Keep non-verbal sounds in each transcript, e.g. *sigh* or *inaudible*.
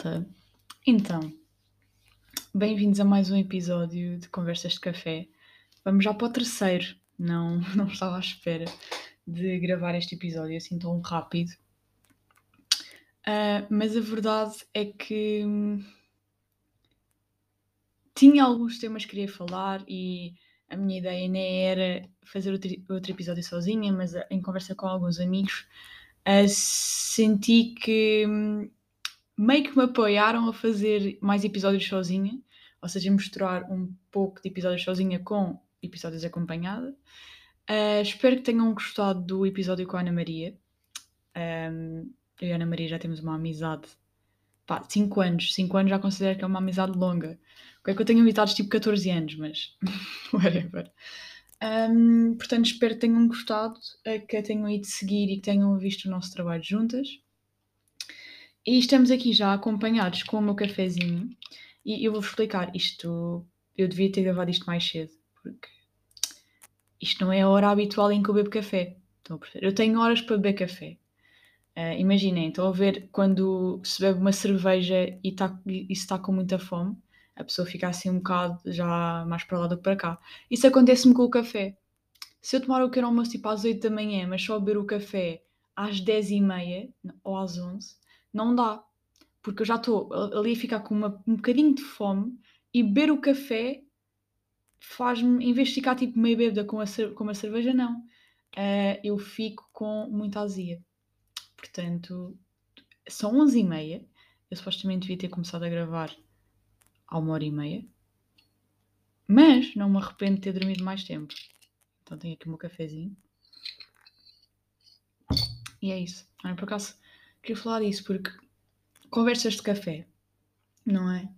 Malta. Então, bem-vindos a mais um episódio de Conversas de Café. Vamos já para o terceiro. Não, *laughs* não estava à espera de gravar este episódio assim tão rápido. Uh, mas a verdade é que hum, tinha alguns temas que queria falar e a minha ideia nem era fazer outro, outro episódio sozinha, mas em conversa com alguns amigos, uh, senti que hum, meio que me apoiaram a fazer mais episódios sozinha, ou seja, misturar um pouco de episódios sozinha com episódios acompanhada. Uh, espero que tenham gostado do episódio com a Ana Maria. Um, eu e a Ana Maria já temos uma amizade. Pá, 5 anos. 5 anos já considero que é uma amizade longa. O é que eu tenho amizades tipo 14 anos, mas *laughs* whatever. Um, portanto, espero que tenham gostado, que tenham ido seguir e que tenham visto o nosso trabalho juntas. E estamos aqui já acompanhados com o meu cafezinho. E eu vou explicar isto. Eu devia ter gravado isto mais cedo, porque isto não é a hora habitual em que eu bebo café. eu tenho horas para beber café. Uh, imaginem, estão a ver quando se bebe uma cerveja e, tá, e se está com muita fome, a pessoa fica assim um bocado já mais para lá do que para cá. Isso acontece-me com o café. Se eu tomar o pequeno almoço tipo às 8 da manhã, mas só beber o café às 10 e meia ou às 11, não dá. Porque eu já estou ali a ficar com uma, um bocadinho de fome e beber o café faz-me, em vez de ficar tipo meio bêbada com a, com a cerveja, não. Uh, eu fico com muita azia. Portanto, são 11h30. Eu supostamente devia ter começado a gravar há uma hora e meia. Mas não me arrependo de ter dormido mais tempo. Então tenho aqui o meu cafezinho. E é isso. Ah, por acaso, queria falar disso porque conversas de café, não é?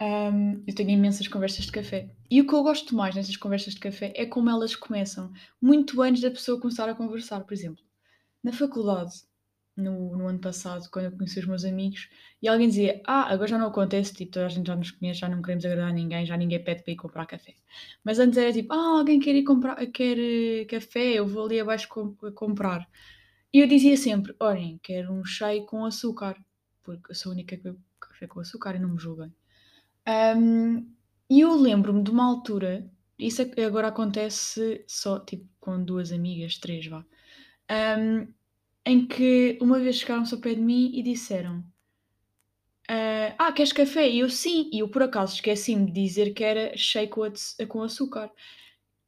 Um, eu tenho imensas conversas de café. E o que eu gosto mais nessas conversas de café é como elas começam, muito antes da pessoa começar a conversar. Por exemplo, na faculdade, no, no ano passado, quando eu conheci os meus amigos, e alguém dizia: Ah, agora já não acontece, tipo, toda a gente já nos conhece, já não queremos agradar a ninguém, já ninguém pede para ir comprar café. Mas antes era tipo: Ah, alguém quer ir comprar quer uh, café, eu vou ali abaixo com, comprar. E eu dizia sempre: Olhem, quero um chai com açúcar, porque eu sou a única que bebe café com açúcar e não me julguem. Um, e eu lembro-me de uma altura, isso agora acontece só tipo com duas amigas, três vá, um, em que uma vez chegaram-se ao pé de mim e disseram: uh, Ah, queres café? E eu sim, e eu por acaso esqueci-me de dizer que era shake com açúcar.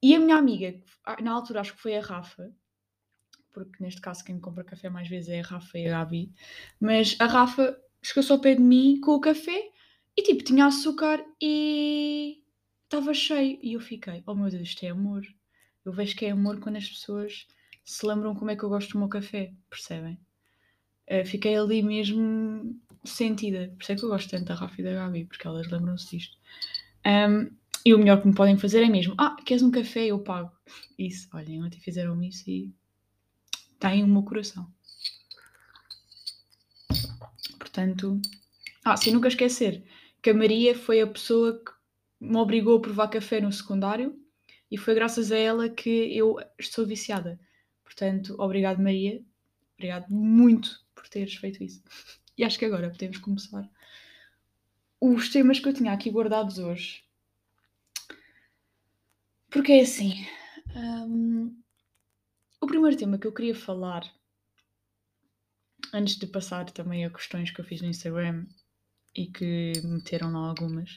E a minha amiga, na altura acho que foi a Rafa, porque neste caso quem me compra café mais vezes é a Rafa e a Gabi, mas a Rafa chegou-se ao pé de mim com o café e tipo, tinha açúcar e estava cheio. E eu fiquei, oh meu Deus, isto é amor. Eu vejo que é amor quando as pessoas se lembram como é que eu gosto do meu café, percebem? Uh, fiquei ali mesmo sentida. Por isso é que eu gosto tanto da Rafa e da Gabi, porque elas lembram-se disto. Um, e o melhor que me podem fazer é mesmo: Ah, queres um café? Eu pago. *laughs* Isso, olhem, ontem fizeram isso e têm o meu coração. Portanto, ah, sem nunca esquecer que a Maria foi a pessoa que me obrigou a provar café no secundário e foi graças a ela que eu estou viciada. Portanto, obrigado Maria, obrigado muito por teres feito isso. *laughs* E acho que agora podemos começar os temas que eu tinha aqui guardados hoje. Porque é assim. Um, o primeiro tema que eu queria falar, antes de passar também a questões que eu fiz no Instagram e que meteram lá algumas,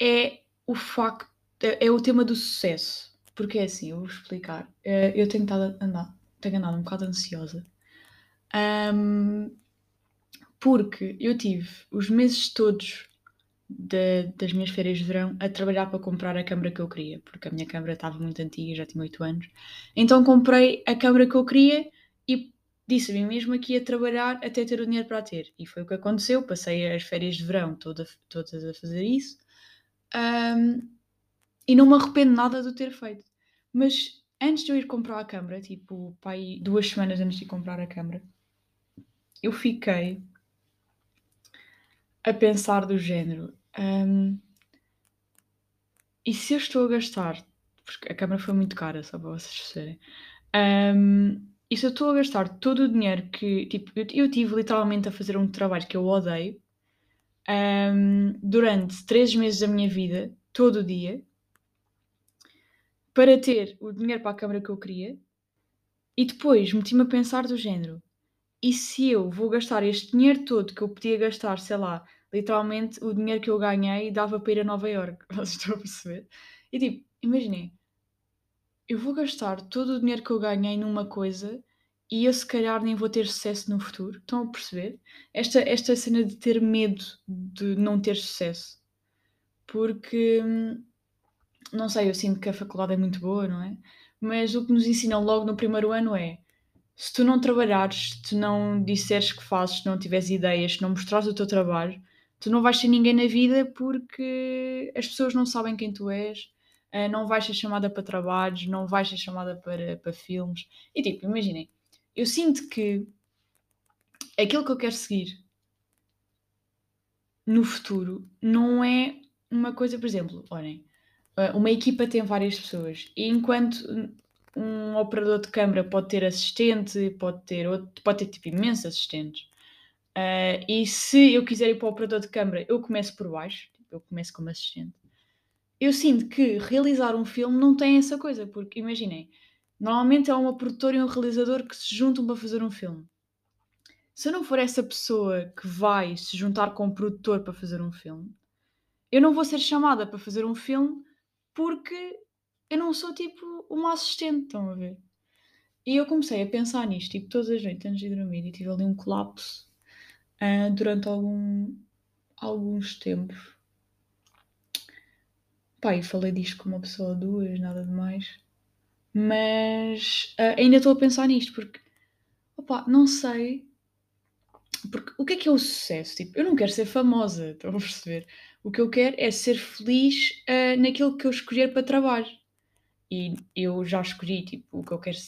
é o facto, é, é o tema do sucesso. Porque é assim, eu vou explicar. Eh, eu tenho estado andar, tenho andado um bocado ansiosa. Um, porque eu tive os meses todos de, das minhas férias de verão a trabalhar para comprar a câmara que eu queria, porque a minha câmara estava muito antiga, já tinha 8 anos. Então comprei a câmara que eu queria e disse a mim mesma que ia trabalhar até ter o dinheiro para a ter. E foi o que aconteceu. Passei as férias de verão toda, todas a fazer isso. Um, e não me arrependo nada de ter feito. Mas antes de eu ir comprar a câmara, tipo, pai, duas semanas antes de comprar a câmara, eu fiquei a pensar do género. Um, e se eu estou a gastar, porque a câmara foi muito cara, só para vocês perceberem, um, E se eu estou a gastar todo o dinheiro que. Tipo, eu, eu tive literalmente a fazer um trabalho que eu odeio um, durante três meses da minha vida, todo o dia, para ter o dinheiro para a câmara que eu queria, e depois meti-me a pensar do género: e se eu vou gastar este dinheiro todo que eu podia gastar, sei lá, literalmente o dinheiro que eu ganhei dava para ir a Nova York, *laughs* vocês estão a perceber? E tipo, imaginem, eu vou gastar todo o dinheiro que eu ganhei numa coisa e eu se calhar nem vou ter sucesso no futuro. Estão a perceber? Esta, esta cena de ter medo de não ter sucesso. Porque, não sei, eu sinto que a faculdade é muito boa, não é? Mas o que nos ensinam logo no primeiro ano é se tu não trabalhares, se tu não disseres que fazes, se não tiveres ideias, se não mostrares o teu trabalho, tu não vais ser ninguém na vida porque as pessoas não sabem quem tu és, eh, não vais ser chamada para trabalhos, não vais ser chamada para, para filmes. E tipo, imaginem, eu sinto que aquilo que eu quero seguir no futuro não é uma coisa, por exemplo, olhem, eh, uma equipa tem várias pessoas e enquanto um operador de câmara pode ter assistente, pode ter, outro, pode ter tipo imensos assistentes. Uh, e se eu quiser ir para o operador de câmara, eu começo por baixo, tipo, eu começo como assistente. Eu sinto que realizar um filme não tem essa coisa, porque imaginem, Normalmente é uma produtora e um realizador que se juntam para fazer um filme. Se eu não for essa pessoa que vai se juntar com um produtor para fazer um filme, eu não vou ser chamada para fazer um filme porque eu não sou tipo uma assistente, estão a ver? E eu comecei a pensar nisto, tipo, todas as noites antes de dormir, e tive ali um colapso uh, durante algum, alguns tempos. Pá, e falei disto com uma pessoa ou duas, nada de mais. Mas uh, ainda estou a pensar nisto, porque opa, não sei. Porque o que é que é o sucesso? Tipo, eu não quero ser famosa, estão a perceber? O que eu quero é ser feliz uh, naquilo que eu escolher para trabalho. E eu já escolhi tipo, o que eu quero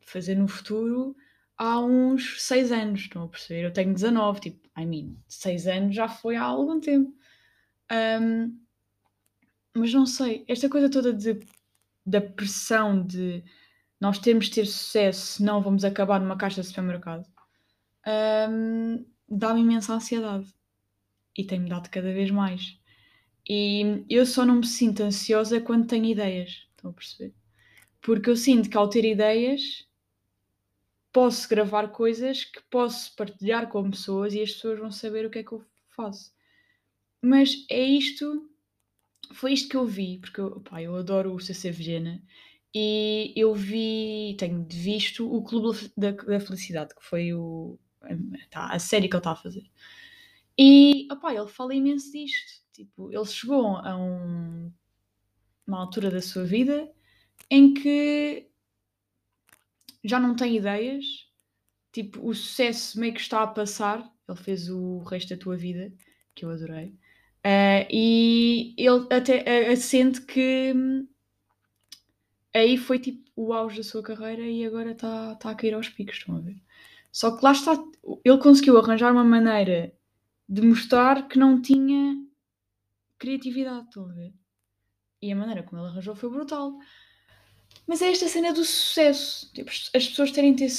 fazer no futuro há uns 6 anos, estão a perceber? Eu tenho 19, tipo, I mean, 6 anos já foi há algum tempo. Um, mas não sei, esta coisa toda de da pressão de nós temos de ter sucesso, senão vamos acabar numa caixa de supermercado, um, dá-me imensa ansiedade. E tem-me dado cada vez mais. E eu só não me sinto ansiosa quando tenho ideias. Estão a perceber? Porque eu sinto que ao ter ideias posso gravar coisas que posso partilhar com pessoas e as pessoas vão saber o que é que eu faço. Mas é isto foi isto que eu vi, porque eu, pá, eu adoro o CC Vegena e eu vi, tenho visto o Clube da, da Felicidade, que foi o, tá, a série que ele está a fazer. E opá, ele fala imenso disto. Tipo, ele chegou a um, uma altura da sua vida em que já não tem ideias, tipo, o sucesso meio que está a passar. Ele fez o resto da tua vida, que eu adorei. Uh, e ele até uh, sente que hum, aí foi tipo o auge da sua carreira e agora está tá a cair aos picos, estão a ver? Só que lá está, ele conseguiu arranjar uma maneira de mostrar que não tinha criatividade, estão a ver? E a maneira como ele arranjou foi brutal. Mas é esta cena do sucesso. Tipo, as pessoas têm, ter,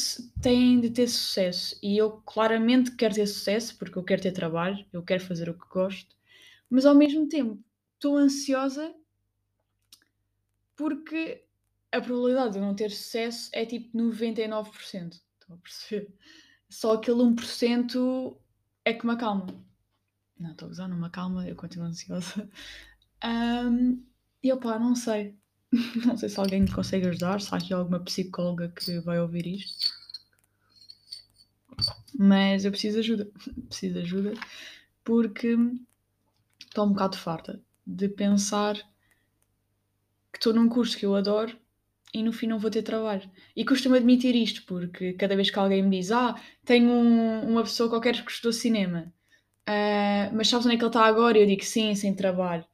têm de ter sucesso. E eu claramente quero ter sucesso porque eu quero ter trabalho, eu quero fazer o que gosto mas ao mesmo tempo estou ansiosa porque a probabilidade de eu não ter sucesso é tipo 99%. Estão a perceber? Só aquele 1% é que me acalma. Não, estou a usar, não me eu continuo ansiosa. Um, e opá, não sei. *laughs* Não sei se alguém me consegue ajudar, se há aqui alguma psicóloga que vai ouvir isto. Mas eu preciso de ajuda. *laughs* Preciso de ajuda porque estou um bocado farta de pensar que estou num curso que eu adoro e no fim não vou ter trabalho. E costumo admitir isto, porque cada vez que alguém me diz ah, tenho um, uma pessoa qualquer que estudou cinema, uh, mas sabes onde é que ele está agora? Eu digo sim, sem trabalho.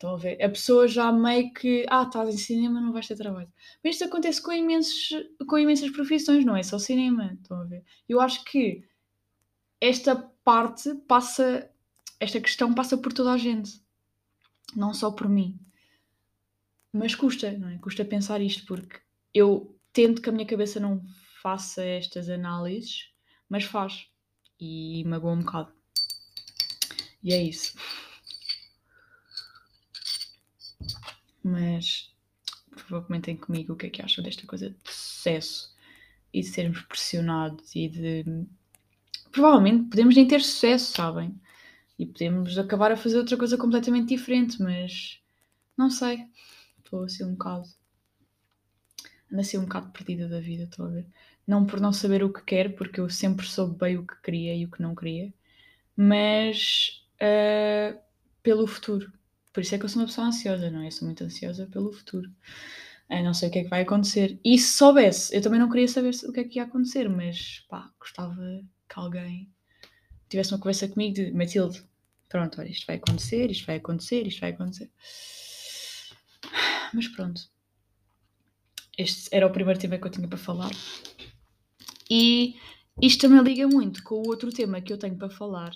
Estão a ver? A pessoa já meio que, ah, estás em cinema, não vais ter trabalho. Mas isto acontece com, imensos, com imensas profissões, não é só cinema. Estão a ver? Eu acho que esta parte passa esta questão passa por toda a gente, não só por mim. Mas custa, não é? Custa pensar isto, porque eu tento que a minha cabeça não faça estas análises, mas faz. E magoa um bocado. E é isso. Mas, por favor, comentem comigo o que é que acham desta coisa de sucesso e de sermos pressionados e de. Provavelmente podemos nem ter sucesso, sabem? E podemos acabar a fazer outra coisa completamente diferente, mas não sei. Estou assim um bocado. Ando assim um bocado perdida da vida, estou a ver. Não por não saber o que quero, porque eu sempre soube bem o que queria e o que não queria, mas uh, pelo futuro. Por isso é que eu sou uma pessoa ansiosa, não é? Eu sou muito ansiosa pelo futuro. Eu não sei o que é que vai acontecer. E se soubesse, eu também não queria saber o que é que ia acontecer, mas pá, gostava que alguém tivesse uma conversa comigo de Matilde, pronto, olha, isto vai acontecer, isto vai acontecer, isto vai acontecer. Mas pronto. Este era o primeiro tema que eu tinha para falar. E isto também liga muito com o outro tema que eu tenho para falar,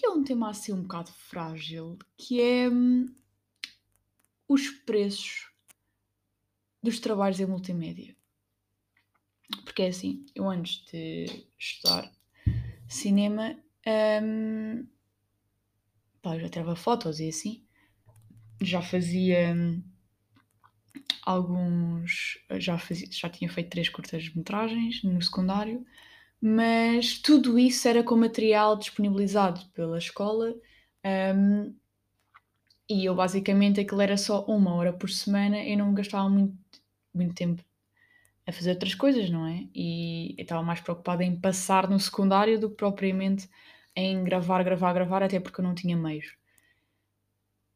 que é um tema assim um bocado frágil, que é hum, os preços dos trabalhos em multimédia. Porque é assim, eu antes de estudar cinema, hum, pá, já tirava fotos e assim, já fazia hum, alguns. Já, fazia, já tinha feito três curtas-metragens no secundário, mas tudo isso era com material disponibilizado pela escola. Um, e eu basicamente aquilo era só uma hora por semana, eu não gastava muito, muito tempo a fazer outras coisas, não é? E estava mais preocupada em passar no secundário do que propriamente em gravar, gravar, gravar, até porque eu não tinha meios.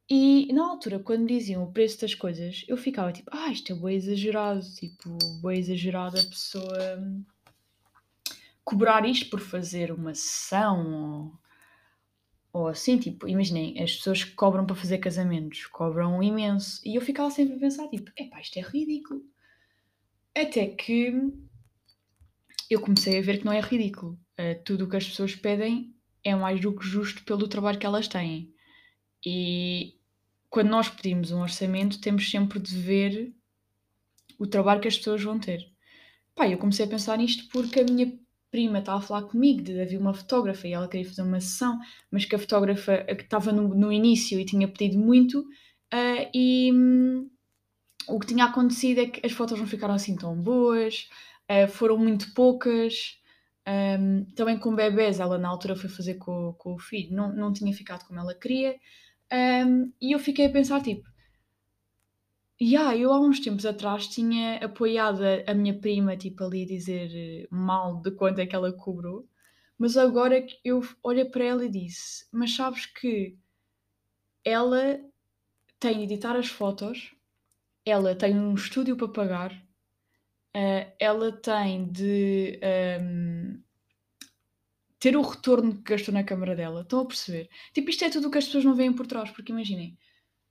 E na altura, quando diziam o preço das coisas, eu ficava tipo, ah, isto é bem exagerado, tipo, bem exagerado a pessoa cobrar isto por fazer uma sessão ou, ou assim, tipo, imaginem, as pessoas que cobram para fazer casamentos cobram imenso. E eu ficava sempre a pensar, tipo, epá, isto é ridículo. Até que eu comecei a ver que não é ridículo. Uh, tudo o que as pessoas pedem é mais do que justo pelo trabalho que elas têm. E quando nós pedimos um orçamento, temos sempre de ver o trabalho que as pessoas vão ter. Pá, eu comecei a pensar nisto porque a minha prima estava a falar comigo de haver uma fotógrafa e ela queria fazer uma sessão, mas que a fotógrafa que estava no, no início e tinha pedido muito, uh, e hum, o que tinha acontecido é que as fotos não ficaram assim tão boas, uh, foram muito poucas. Um, também com bebés, ela na altura foi fazer com, com o filho, não, não tinha ficado como ela queria. Um, e eu fiquei a pensar, tipo, yeah, eu há uns tempos atrás tinha apoiado a, minha prima, tipo, ali a dizer eh, mal de quanto é que ela cobrou, mas agora eu olhei para ela e disse: Mas sabes que ela tem de editar as fotos, ela tem um estúdio para pagar, uh, ela tem de um, ter o retorno que gastou na câmara dela. Estão a perceber? Tipo, isto é tudo o que as pessoas não veem por trás, porque imaginem,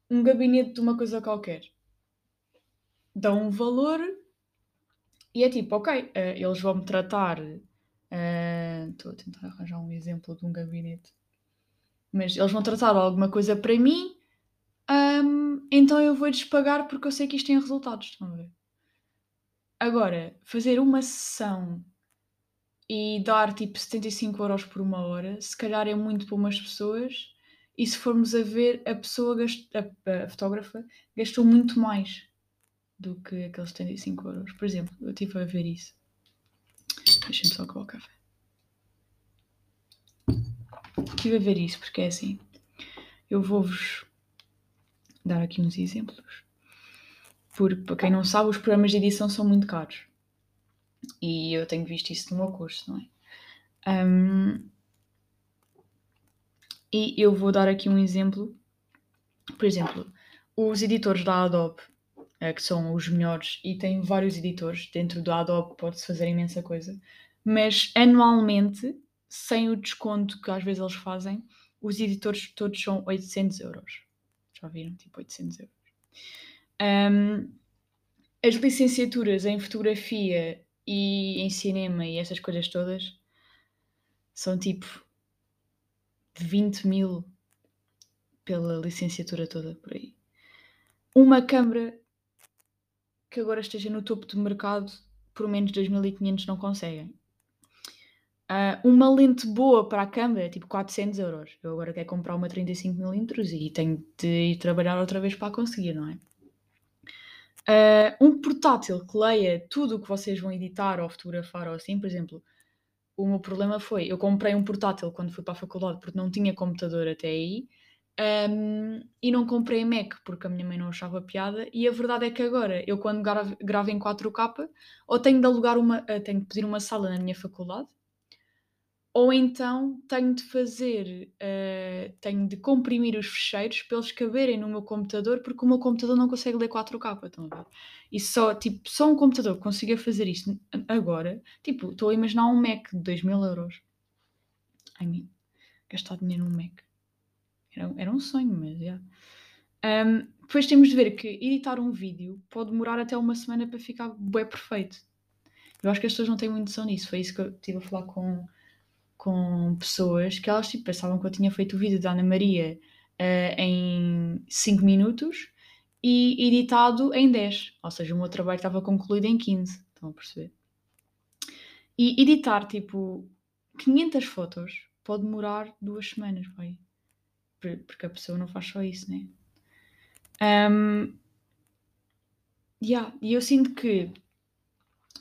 um gabinete de uma coisa qualquer dão um valor e é tipo, ok, uh, eles vão-me tratar. Eh, estou uh, a tentar arranjar um exemplo de um gabinete. Mas eles vão tratar alguma coisa para mim, um, então eu vou-lhes pagar porque eu sei que isto tem resultados. Estão a ver? Agora, fazer uma sessão e dar tipo 75 euros por uma hora, se calhar é muito para umas pessoas. E se formos a ver, a pessoa, gast... a, a fotógrafa, gastou muito mais do que aqueles 75 euros. Por exemplo, eu estive a ver isso. Deixa-me só acabar o café. Estive a ver isso porque é assim. Eu vou-vos dar aqui uns exemplos. Porque, para quem não sabe, os programas de edição são muito caros. E eu tenho visto isso no meu curso, não é? Um, e eu vou dar aqui um exemplo. Por exemplo, os editores da Adobe, que são os melhores, e tem vários editores dentro do Adobe, pode-se fazer imensa coisa, mas anualmente, sem o desconto que às vezes eles fazem, os editores todos são 800 euros. Já viram? Tipo 800 euros. Um, as licenciaturas em fotografia e em cinema e essas coisas todas são tipo 20 mil pela licenciatura toda por aí. Uma câmara que agora esteja no topo do mercado por menos de 2500 não conseguem. Uh, uma lente boa para a câmera tipo 400 euros. Eu agora quero comprar uma 35mm e tenho de ir trabalhar outra vez para conseguir, não é? Uh, um portátil que leia tudo o que vocês vão editar ou fotografar ou assim, por exemplo, o meu problema foi, eu comprei um portátil quando fui para a faculdade porque não tinha computador até aí um, e não comprei Mac porque a minha mãe não achava piada e a verdade é que agora eu quando gravo, em 4K ou tenho de alugar uma, eh, tenho de pedir uma sala na minha faculdade ou então tenho de fazer, uh, tenho de comprimir os fecheiros para eles caberem no meu computador, porque o meu computador não consegue ler 4K, estão a ver? E só, tipo, só um computador consiga fazer isto agora, tipo, estou a imaginar um Mac de 2 mil euros. I mean, gastar dinheiro num Mac. Era, era um sonho, mas já. Yeah. Um, depois temos de ver que editar um vídeo pode demorar até uma semana para ficar bem perfeito. Eu acho que as pessoas não têm muito noção disso. Foi isso que eu estive a falar com com pessoas que elas tipo, pensavam que eu tinha feito o vídeo da Ana Maria uh, em 5 minutos e editado em 10. Ou seja, o meu trabalho estava concluído em 15. Estão a perceber? E editar tipo 500 fotos pode demorar duas semanas, vai. Porque a pessoa não faz só isso, né? Um, yeah, e eu sinto que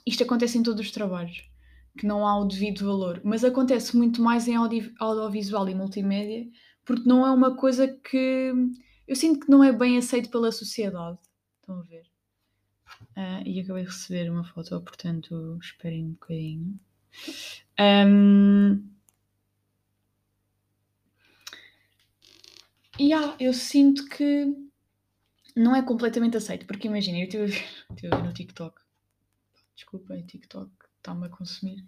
isto acontece em todos os trabalhos que não há o devido valor, mas acontece muito mais em audio, audiovisual e multimédia, porque não é uma coisa que eu sinto que não é bem aceito pela sociedade. Estão a ver? Uh, e acabei de receber uma foto, portanto, esperem um bocadinho. Um, e yeah, eu sinto que não é completamente aceito, porque imagina, eu estive a ver, *laughs* a ver no TikTok. Desculpa, é TikTok está-me a consumir.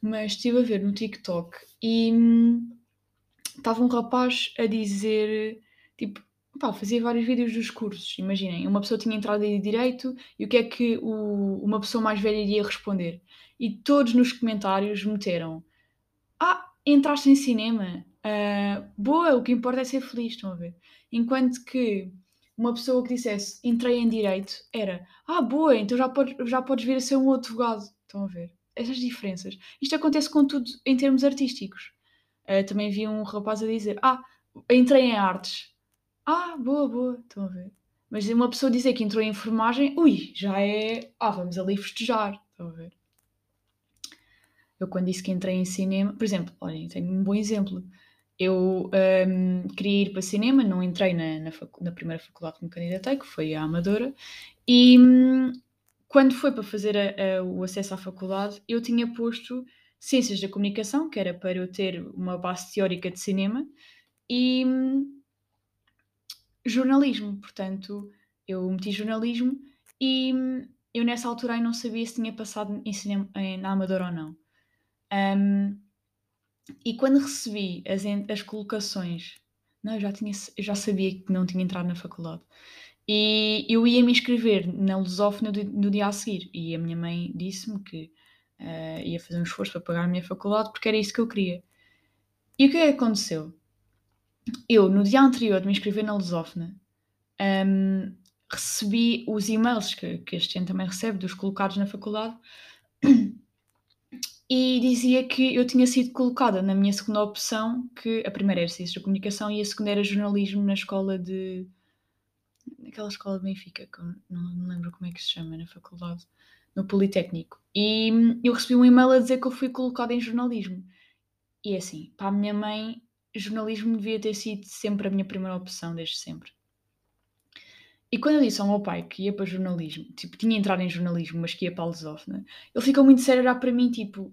Mas estive a ver no TikTok e hum, estava um rapaz a dizer, tipo, pá, fazia vários vídeos dos cursos. Imaginem, uma pessoa tinha entrado aí direito e o que é que o, uma pessoa mais velha iria responder? E todos nos comentários meteram: Ah, entraste em cinema? Uh, boa, o que importa é ser feliz, estão a ver? Enquanto que uma pessoa que dissesse entrei em direito era ah, boa, então já podes, já podes vir a ser um advogado. Estão a ver? Essas diferenças. Isto acontece com tudo em termos artísticos. Uh, também vi um rapaz a dizer: Ah, entrei em artes. Ah, boa, boa. Estão a ver? Mas uma pessoa dizer que entrou em enfermagem, ui, já é. Ah, vamos ali festejar. Estão a ver? Eu, quando disse que entrei em cinema, por exemplo, olhem, tenho um bom exemplo. Eu um, queria ir para cinema, não entrei na, na, na, primeira faculdade que me candidatei, que foi a Amadora, e hum, quando foi para fazer a, a, o acesso à faculdade, eu tinha posto Ciências da Comunicação, que era para eu ter uma base teórica de cinema, e hum, jornalismo. Portanto, eu meti jornalismo e hum, eu nessa altura não sabia se tinha passado em cinema, em, na Amadora ou não. Um, e quando recebi as, as colocações, não, eu já, tinha, eu já sabia que não tinha entrado na faculdade. E eu ia me inscrever na lusófona no dia a seguir. E a minha mãe disse-me que uh, ia fazer um esforço para pagar a minha faculdade porque era isso que eu queria. E o que é aconteceu? Eu, no dia anterior de me inscrever na lusófona, um, recebi os e-mails que, que este ano também recebe, dos colocados na faculdade, e dizia que eu tinha sido colocada na minha segunda opção, que a primeira era Ciências da Comunicação e a segunda era Jornalismo na escola de naquela escola de Benfica, que não, não lembro como é que se chama, na faculdade, no Politécnico. E eu recebi um e-mail a dizer que eu fui colocada em jornalismo. E é assim, para a minha mãe, jornalismo devia ter sido sempre a minha primeira opção, desde sempre. E quando eu disse ao meu pai que ia para jornalismo, tipo, tinha entrado em jornalismo, mas que ia para a Lusófona, ele ficou muito sério olhar para mim, tipo,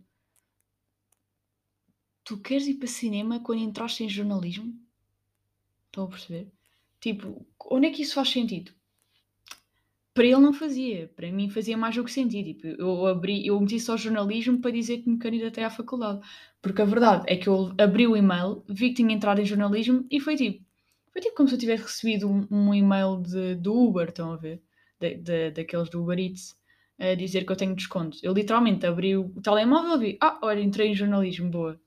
tu queres ir para cinema quando entraste em jornalismo? Estão a perceber? Tipo, onde é que isso faz sentido? Para ele não fazia, para mim fazia mais do que sentido. Tipo, eu abri, eu meti só jornalismo para dizer que me candidatei à faculdade. Porque a verdade é que eu abri o e-mail, vi que tinha entrado em jornalismo e foi tipo, foi tipo como se eu tivesse recebido um, um e-mail de, do Uber, estão a ver? De, de, daqueles do Uber Eats, a dizer que eu tenho desconto. Eu literalmente abri o telemóvel e vi, ah, olha, entrei em jornalismo, boa.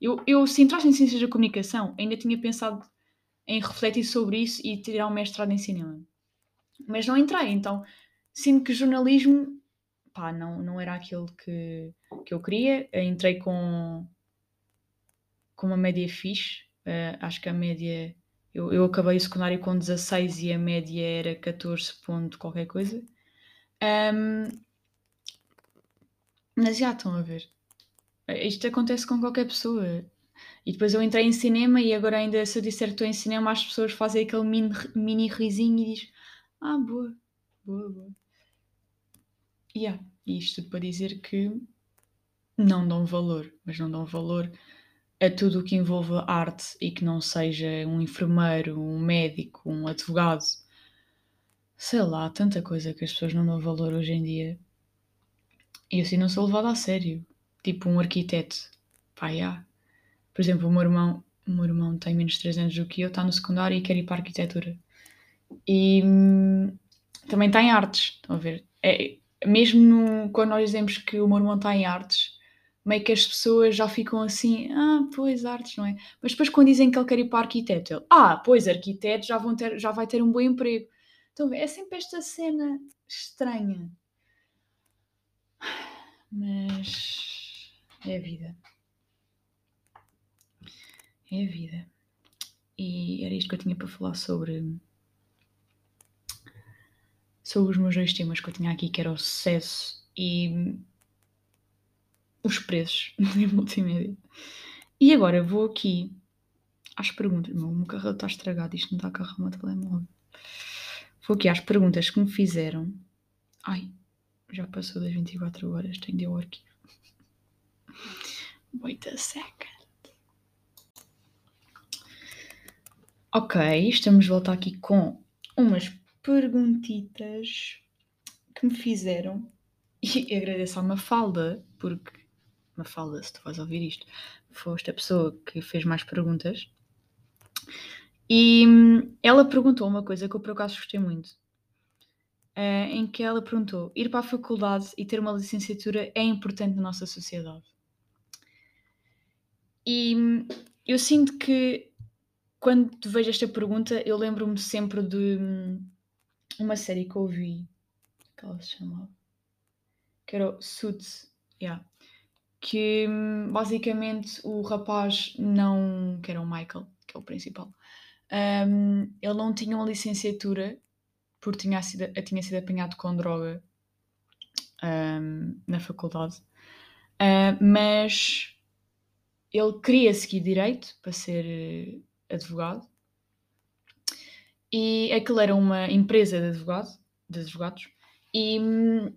Eu, eu se entrasse em ciências da comunicação, ainda tinha pensado em refletir sobre isso e tirar um mestrado em cinema. Mas não entrei, então sinto que jornalismo, pá, não, não era aquilo que, que eu queria. Entrei com, com uma média fixe, uh, acho que a média. Eu, eu acabei o secundário com 16 e a média era 14 ponto qualquer coisa. Um, mas já estão a ver. Isto acontece com qualquer pessoa. E depois eu entrei em cinema e agora ainda se eu disser que estou em cinema as pessoas fazem aquele mini, mini risinho e diz ah, boa, boa, boa. Yeah. E isto tudo para dizer que não dão valor, mas não dão valor a tudo o que envolve arte e que não seja um enfermeiro, um médico, um advogado. Sei lá, tanta coisa que as pessoas não dão valor hoje em dia. E assim não sou levada a sério. Tipo um arquiteto. Pá. Por exemplo, o meu irmão, o meu irmão tem menos de 3 anos do que eu, está no secundário e quer ir para a arquitetura. E hum, também está em artes, estão a ver? É, mesmo no, quando nós dizemos que o meu irmão está em artes, meio que as pessoas já ficam assim, ah, pois, artes, não é? Mas depois quando dizem que ele quer ir para arquiteto, ele, ah, pois, arquiteto já, vão ter, já vai ter um bom emprego. Então, é sempre esta cena estranha. Mas é a vida. É a vida. E era isto que eu tinha para falar sobre sobre os meus dois temas que eu tinha aqui, que era o sucesso e os preços *laughs* em multimédia. E agora vou aqui às perguntas. Meu, o meu carro está estragado, isto não está a carregar o meu telemóvel. Vou aqui às perguntas que me fizeram. Ai, já passou das 24 horas, tenho de ir ao arquivo. *laughs* Wait a second. Ok, estamos de volta aqui com umas perguntitas que me fizeram e agradeço à Mafalda, porque Mafalda, se tu vais ouvir isto, foste a pessoa que fez mais perguntas. E hum, ela perguntou uma coisa que eu por acaso gostei muito. Uh, em que ela perguntou: ir para a faculdade e ter uma licenciatura é importante na nossa sociedade? E hum, eu sinto que quando vejo esta pergunta, eu lembro-me sempre de hum, uma série que eu vi, que ela se chamava, que era Suits, yeah. Que basicamente o rapaz não, que era o Michael, que é o principal, um, ele não tinha uma licenciatura porque tinha sido, tinha sido apanhado com droga um, na faculdade, uh, mas ele queria seguir direito para ser eh, advogado. E aquilo era uma empresa de, advogado, de advogados. E hum,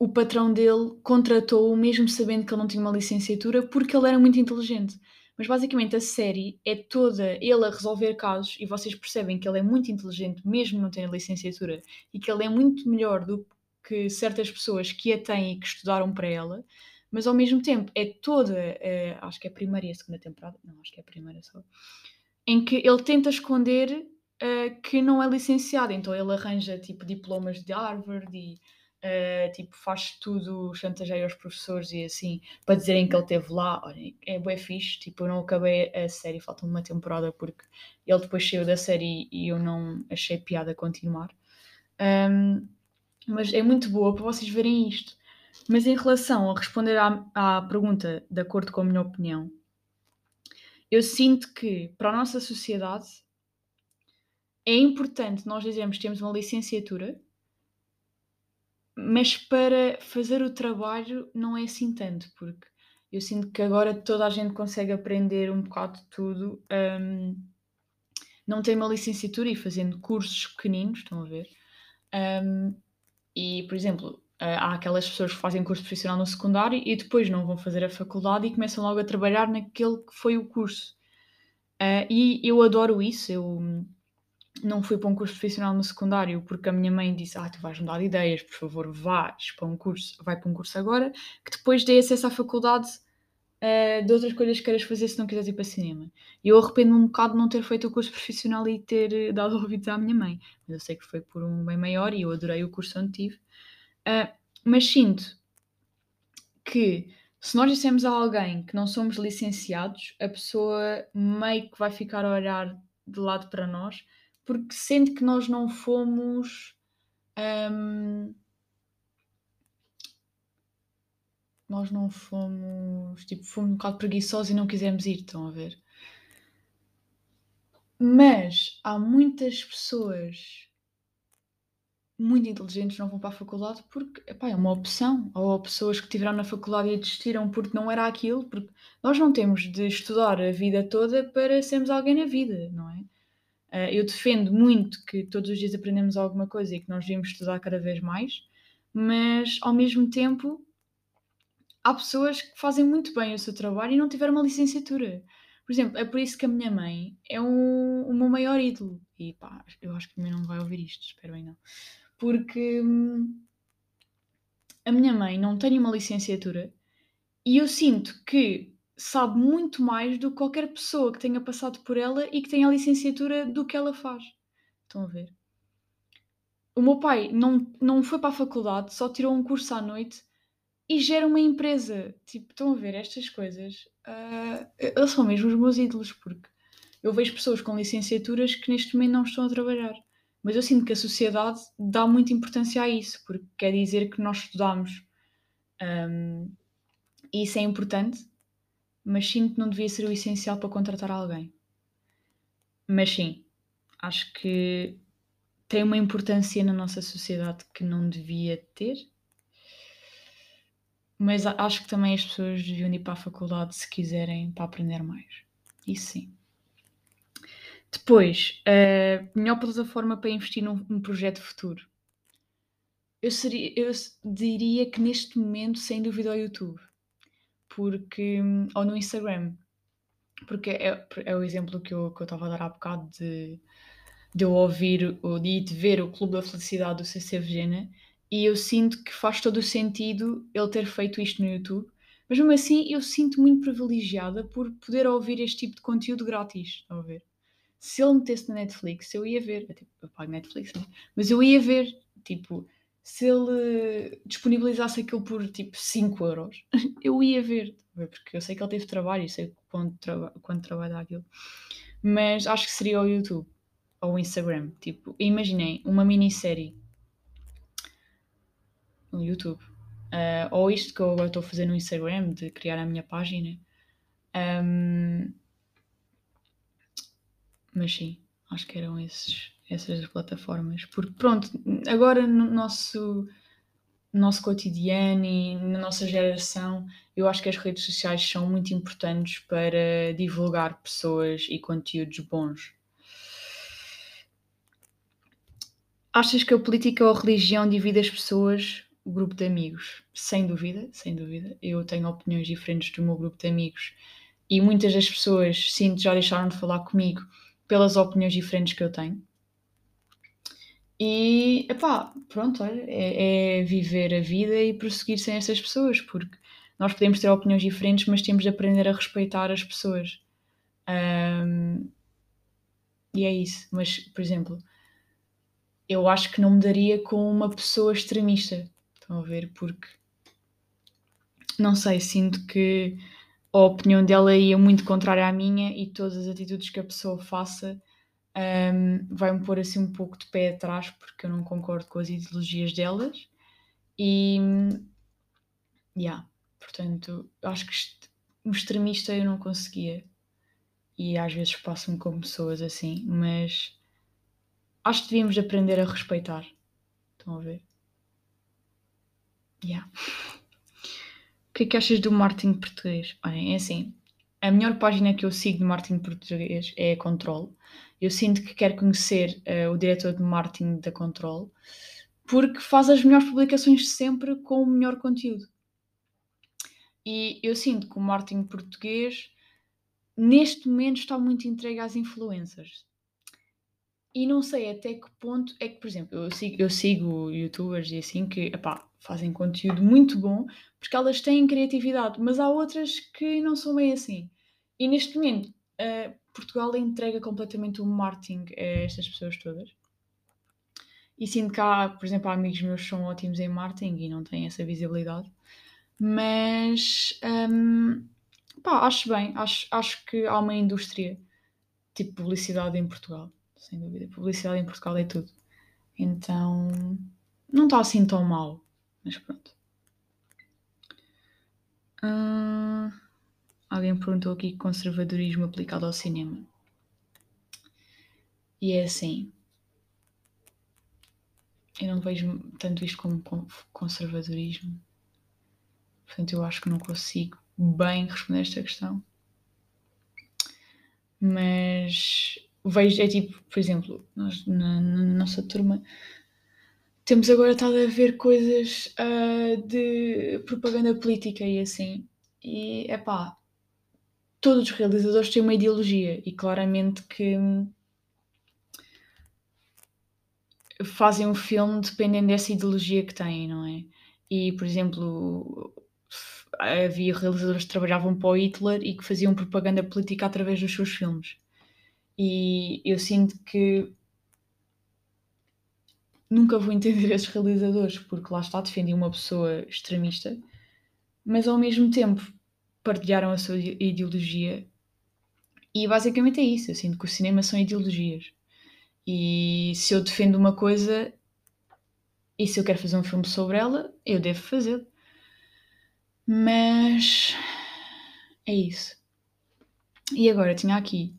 o patrão dele contratou-o mesmo sabendo que ele não tinha uma licenciatura porque ele era muito inteligente. Mas basicamente a série é toda ele a resolver casos e vocês percebem que ele é muito inteligente mesmo não tendo licenciatura e que ele é muito melhor do que certas pessoas que a têm e que estudaram para ela, mas ao mesmo tempo é toda, uh, acho que é a primeira e a segunda temporada, não, acho que é a primeira só, em que ele tenta esconder uh, que não é licenciado. Então ele arranja tipo diplomas de Harvard e uh, tipo faz tudo, chantageia aos professores e assim, para dizerem que ele esteve lá. Olha, é bem fixe. Tipo, eu não acabei a série, falta uma temporada porque ele depois saiu da série e eu não achei piada continuar. Um, mas é muito boa para vocês verem isto. Mas em relação a responder à, à pergunta, de acordo com a minha opinião, eu sinto que para a nossa sociedade é importante nós dizermos que temos uma licenciatura, mas para fazer o trabalho não é assim tanto, porque eu sinto que agora toda a gente consegue aprender um bocado de tudo, um, não tem uma licenciatura e fazendo cursos pequeninos, estão a ver? Um, e, por exemplo, há aquelas pessoas que fazem curso profissional no secundário e depois não vão fazer a faculdade e começam logo a trabalhar naquele que foi o curso. Uh, e eu adoro isso. Eu não fui para um curso profissional no secundário porque a minha mãe disse: Ah, tu vais mudar de ideias, por favor, vais para um curso, vai para um curso agora, que depois dê acesso à faculdade uh, de outras coisas que queiras fazer se não quiseres ir para cinema. E eu arrependo-me um bocado de não ter feito o curso profissional e ter dado ouvidos à minha mãe. Mas eu sei que foi por um bem maior e eu adorei o curso onde tive. Uh, mas sinto que se nós dissemos a alguém que não somos licenciados, a pessoa meio que vai ficar a olhar de lado para nós, porque sente que nós não fomos. Um, nós não fomos, tipo, fomos um bocado preguiçosos e não quisemos ir, estão a ver? Mas há muitas pessoas muito inteligentes não vão para a faculdade porque epá, é uma opção. Ou pessoas que estiveram na faculdade e desistiram porque não era aquilo, porque nós não temos de estudar a vida toda para sermos alguém na vida, não é? Uh, eu defendo muito que todos os dias aprendemos alguma coisa e que nós devemos estudar cada vez mais, mas ao mesmo tempo há pessoas que fazem muito bem o seu trabalho e não tiveram uma licenciatura. Por exemplo, é por isso que a minha mãe é um, o meu maior ídolo. E pá, eu acho que a minha não vai ouvir isto, espero bem não. Porque hum, a minha mãe não tem uma licenciatura e eu sinto que sabe muito mais do que qualquer pessoa que tenha passado por ela e que tenha a licenciatura do que ela faz. Estão a ver? O meu pai não, não foi para a faculdade, só tirou um curso à noite e gera uma empresa. Tipo, estão a ver estas coisas? Uh, eles são mesmo os meus ídolos, porque eu vejo pessoas com licenciaturas que neste momento não estão a trabalhar. Mas eu sinto que a sociedade dá muita importância a isso, porque quer dizer que nós estudamos. Um, e isso é importante, mas sinto que não devia ser o essencial para contratar alguém. Mas sim, acho que tem uma importância na nossa sociedade que não devia ter mas acho que também as pessoas deviam ir para a faculdade se quiserem para aprender mais. Isso sim. Depois, a melhor plataforma para investir num, num projeto futuro. Eu, seria, eu diria que neste momento, sem dúvida, o YouTube. Porque, ou no Instagram. Porque é, é o exemplo que eu, que eu estava a dar há bocado de, de eu ouvir ou de ir ver o Clube da Felicidade do CC Vegena e eu sinto que faz todo o sentido ele ter feito isto no YouTube. Mas mesmo assim, eu sinto muito privilegiada por poder ouvir este tipo de conteúdo grátis. a ver? Se ele metesse na Netflix, eu ia ver. Eu, tipo, eu pago Netflix, né? mas eu ia ver. Tipo, se ele disponibilizasse aquilo por tipo 5 euros, *laughs* eu ia ver. Porque eu sei que ele teve trabalho e sei quanto, traba quanto trabalho dá aquilo. Mas acho que seria o YouTube ou o Instagram. Tipo, imaginei uma minissérie no YouTube. Uh, ou isto que eu agora estou a fazer no Instagram, de criar a minha página. Um, mas sim, acho que eram esses, essas plataformas. Porque pronto, agora no nosso, nosso cotidiano e na nossa geração, eu acho que as redes sociais são muito importantes para divulgar pessoas e conteúdos bons. Achas que a política ou a religião divide as pessoas o grupo de amigos, sem dúvida, sem dúvida. Eu tenho opiniões diferentes do meu grupo de amigos e muitas das pessoas, sinto, já deixaram de falar comigo pelas opiniões diferentes que eu tenho. E, epá, pronto, olha, é, é viver a vida e prosseguir sem essas pessoas, porque nós podemos ter opiniões diferentes, mas temos de aprender a respeitar as pessoas. Um, e é isso. Mas, por exemplo, eu acho que não me daria com uma pessoa extremista. Estão a ver? Porque não sei, sinto que a opinião dela ia muito contrária à minha e todas as atitudes que a pessoa faça um, vai-me pôr assim um pouco de pé atrás porque eu não concordo com as ideologias delas e yeah, portanto acho que um extremista eu não conseguia e às vezes passo-me com pessoas assim, mas acho que devíamos aprender a respeitar. Estão a ver? Yeah. O que é que achas do marketing português? Olhem, é assim, a melhor página que eu sigo de marketing português é a Control. Eu sinto que quero conhecer uh, o diretor de marketing da Control porque faz as melhores publicações sempre com o melhor conteúdo. E eu sinto que o marketing português neste momento está muito entregue às influências. E não sei até que ponto é que, por exemplo, eu sigo, eu sigo youtubers e assim que epá, fazem conteúdo muito bom porque elas têm criatividade, mas há outras que não são bem assim. E neste momento, uh, Portugal entrega completamente o marketing a estas pessoas todas. E sinto que há, por exemplo, há amigos meus que são ótimos em marketing e não têm essa visibilidade. Mas um, pá, acho bem, acho, acho que há uma indústria tipo publicidade em Portugal sem dúvida. Publicidade em Portugal é tudo. Então, não está assim tão mal, mas pronto. Hum, alguém perguntou aqui conservadorismo aplicado ao cinema. E é assim. Eu não vejo tanto isto como conservadorismo. Portanto, eu acho que não consigo bem responder esta questão. Mas vejo, é tipo, por exemplo, nós na, na nossa turma temos agora estado a ver coisas uh, de propaganda política e assim. E é pá, todos os realizadores têm uma ideologia e claramente que fazem um filme dependendo dessa ideologia que têm, não é? E, por exemplo, havia realizadores que trabalhavam para o Hitler e que faziam propaganda política através dos seus filmes. E eu sinto que nunca vou entender *laughs* esses realizadores, porque lá está, defendem uma pessoa extremista, mas ao mesmo tempo partilharam a sua ideologia. E basicamente é isso. Eu sinto que o cinema são ideologias. E se eu defendo uma coisa e se eu quero fazer um filme sobre ela, eu devo fazê-lo. Mas é isso. E agora tinha aqui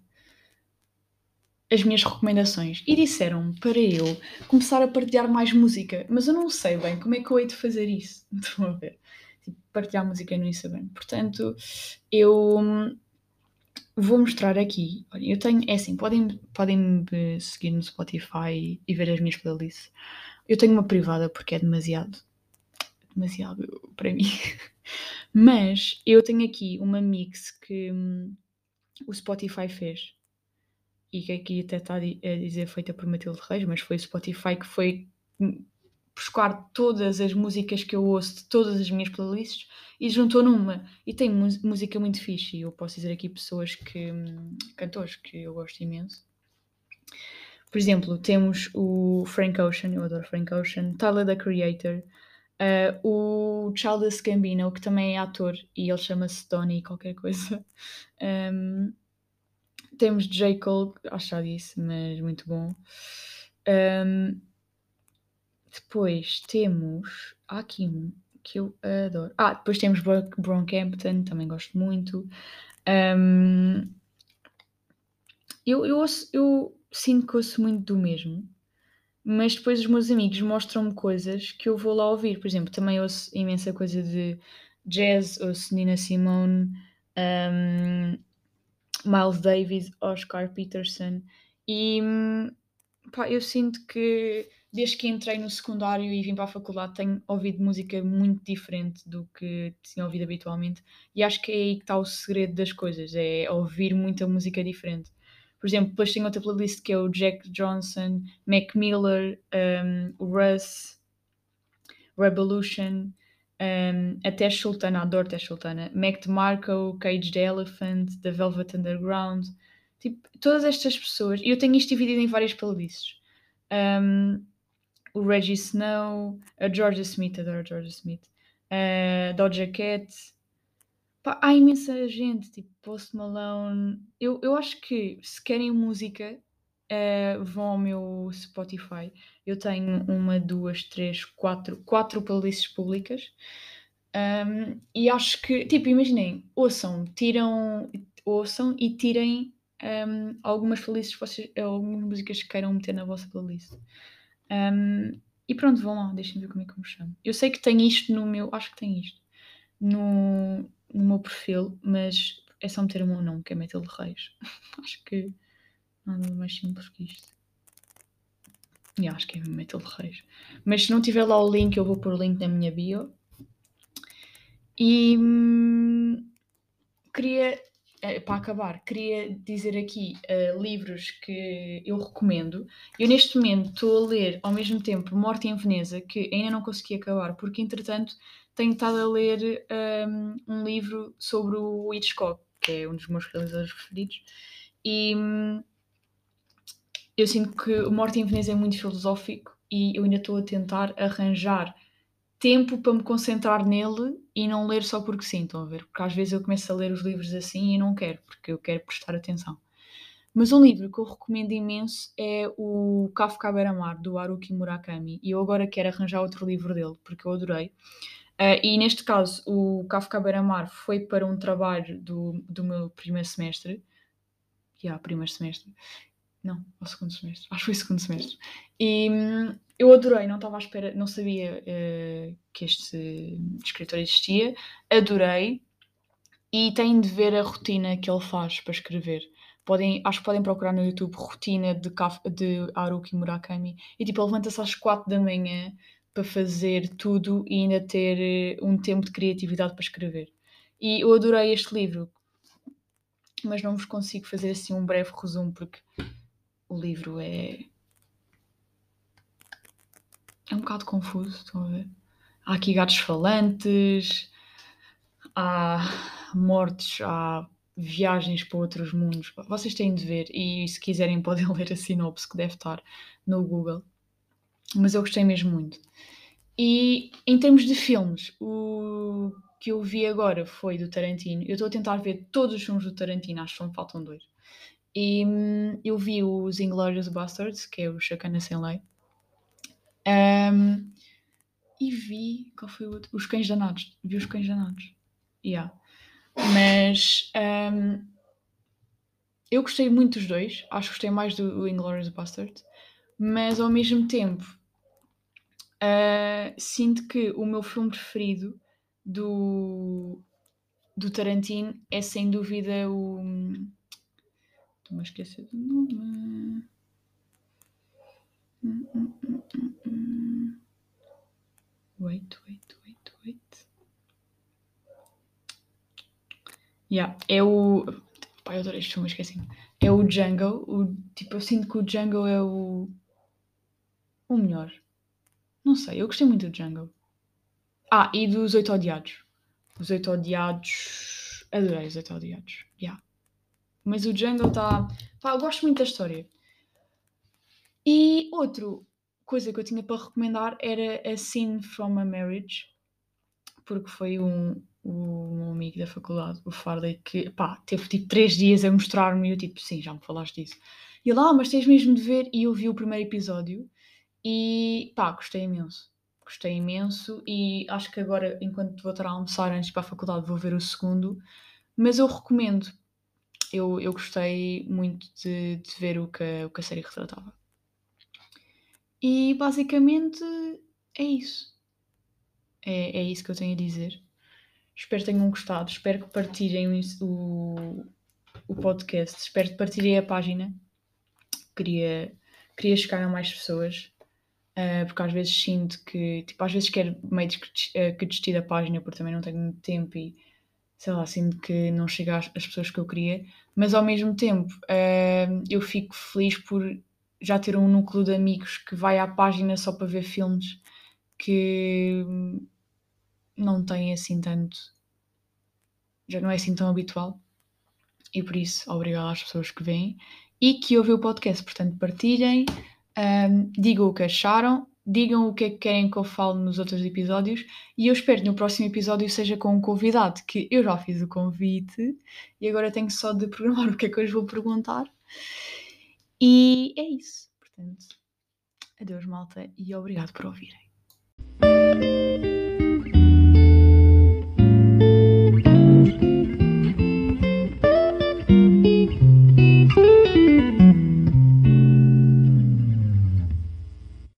as minhas recomendações e disseram para eu começar a partilhar mais música, mas eu não sei bem como é que eu hei de fazer isso. *laughs* Estão a ver? Tipo, partilhar música no Instagram. Portanto, eu vou mostrar aqui. Olha, eu tenho, é assim, podem, podem me seguir no Spotify e ver as minhas playlists. Eu tenho uma privada porque é demasiado, demasiado para mim. *laughs* Mas eu tenho aqui uma mix que hum, o Spotify fez e que aqui até está a dizer feita por Matilde Reis, mas foi o Spotify que foi hum, buscar todas as músicas que eu ouço de todas as minhas playlists e juntou numa. E tem música muito fixe. E eu posso dizer aqui pessoas que. Cantores que eu gosto imenso. Por exemplo, temos o Frank Ocean, eu adoro Frank Ocean, Tyler the Creator, uh, o Childish Gambino, que também é ator e ele chama-se Tony qualquer coisa. Um, *laughs* temos J. Cole, acho já disse, mas muito bom. Um, depois temos. Há aqui um que eu adoro. Ah, depois temos Brockhampton, também gosto muito. Um, eu, eu, ouço, eu sinto que ouço muito do mesmo, mas depois os meus amigos mostram-me coisas que eu vou lá ouvir. Por exemplo, também ouço imensa coisa de jazz, ouço Nina Simone, um, Miles Davis, Oscar Peterson, e pá, eu sinto que desde que entrei no secundário e vim para a faculdade, tenho ouvido música muito diferente do que tinha ouvido habitualmente. E acho que é aí que está o segredo das coisas, é ouvir muita música diferente. Por exemplo, depois tenho outra playlist que é o Jack Johnson, Mac Miller, um, Russ, Revolution, um, até Sultana, adoro até Sultana, Mac DeMarco, Cage the Elephant, The Velvet Underground, tipo, todas estas pessoas, e eu tenho isto dividido em várias playlists. Um, o Reggie Snow, a Georgia Smith, adoro a Georgia Smith, a Doja Cat. Pá, há imensa gente, tipo Post Malone. Eu, eu acho que se querem música, uh, vão ao meu Spotify. Eu tenho uma, duas, três, quatro, quatro playlists públicas. Um, e acho que, tipo, imaginem, ouçam, tiram, ouçam e tirem um, algumas playlists, vocês, algumas músicas que queiram meter na vossa playlist. Um, e pronto, vão lá, deixem ver como é que eu me chamo. Eu sei que tem isto no meu, acho que tem isto no, no meu perfil, mas é só meter o meu nome, que é Metal Reis. *laughs* acho que nada mais simples que isto. E acho que é Metal Reis. Mas se não tiver lá o link, eu vou pôr o link na minha bio. E hum, queria para acabar, queria dizer aqui uh, livros que eu recomendo. Eu, neste momento, estou a ler ao mesmo tempo Morte em Veneza, que ainda não consegui acabar, porque, entretanto, tenho estado a ler um, um livro sobre o Hitchcock, que é um dos meus realizadores preferidos. E hum, eu sinto que Morte em Veneza é muito filosófico e eu ainda estou a tentar arranjar tempo para me concentrar nele e não ler só porque sim, estão a ver? Porque às vezes eu começo a ler os livros assim e não quero, porque eu quero prestar atenção. Mas um livro que eu recomendo imenso é o Kafka Beira-Mar, do Haruki Murakami. E eu agora quero arranjar outro livro dele, porque eu adorei. Uh, e neste caso, o Kafka Beira-Mar foi para um trabalho do, do meu primeiro semestre. Já, yeah, primeiro semestre. Não, o segundo semestre. Acho que foi segundo semestre. E hum, eu adorei, não estava à espera, não sabia uh, que este escritor existia. Adorei. E têm de ver a rotina que ele faz para escrever. Podem, acho que podem procurar no YouTube rotina de, de Haruki Murakami. E tipo, ele levanta-se às quatro da manhã para fazer tudo e ainda ter uh, um tempo de criatividade para escrever. E eu adorei este livro, mas não vos consigo fazer assim um breve resumo porque o livro é. É um bocado confuso, estão a ver? Há aqui gatos falantes, há mortes, há viagens para outros mundos. Vocês têm de ver e se quiserem *laughs* podem ler a sinopse que deve estar no Google. Mas eu gostei mesmo muito. E em termos de filmes, o que eu vi agora foi do Tarantino. Eu estou a tentar ver todos os filmes do Tarantino, acho que só faltam dois. E hum, eu vi os Inglourious Bastards, que é o Chacana Sem Lei. Um, e vi. Qual foi o outro? Os Cães Danados. Vi os Cães Danados. Yeah. Mas. Um, eu gostei muito dos dois. Acho que gostei mais do Inglourious Bastards. Mas ao mesmo tempo. Uh, sinto que o meu filme preferido do, do Tarantino é sem dúvida o Estou-me a esquecer do nome. Wait, wait, wait, wait. Yeah, é o. Pai, eu adoro este filme, esqueci. É o Django. O, tipo, eu sinto que o Django é o. O melhor. Não sei, eu gostei muito do Django. Ah, e dos Oito Odiados. Os Oito Odiados. Adorei os Oito Odiados. Yeah. Mas o Jungle está. Pá, eu gosto muito da história. E outro coisa que eu tinha para recomendar era a Scene from a Marriage, porque foi um, um amigo da faculdade, o Farley, que pá, teve tipo três dias a mostrar-me e eu tipo, sim, já me falaste disso. E ele, ah, mas tens mesmo de ver. E eu vi o primeiro episódio e pá, gostei imenso. Gostei imenso e acho que agora, enquanto vou estar a almoçar antes para a faculdade, vou ver o segundo. Mas eu recomendo, eu, eu gostei muito de, de ver o que, o que a série retratava. E basicamente é isso. É, é isso que eu tenho a dizer. Espero que tenham gostado. Espero que partilhem o, o podcast. Espero que partilhem a página. Queria, queria chegar a mais pessoas. Uh, porque às vezes sinto que, tipo, às vezes quero meio que, que desistir da página porque também não tenho muito tempo e sei lá, sinto que não chega às, às pessoas que eu queria, mas ao mesmo tempo uh, eu fico feliz por já ter um núcleo de amigos que vai à página só para ver filmes que não tem assim tanto, já não é assim tão habitual. E por isso, obrigado às pessoas que vêm e que ouvem o podcast. Portanto, partilhem, um, digam o que acharam digam o que é que querem que eu fale nos outros episódios e eu espero que no próximo episódio seja com um convidado, que eu já fiz o convite e agora tenho só de programar *laughs* o que é que eu vos vou perguntar. E é isso. Portanto, adeus malta e obrigado por ouvirem.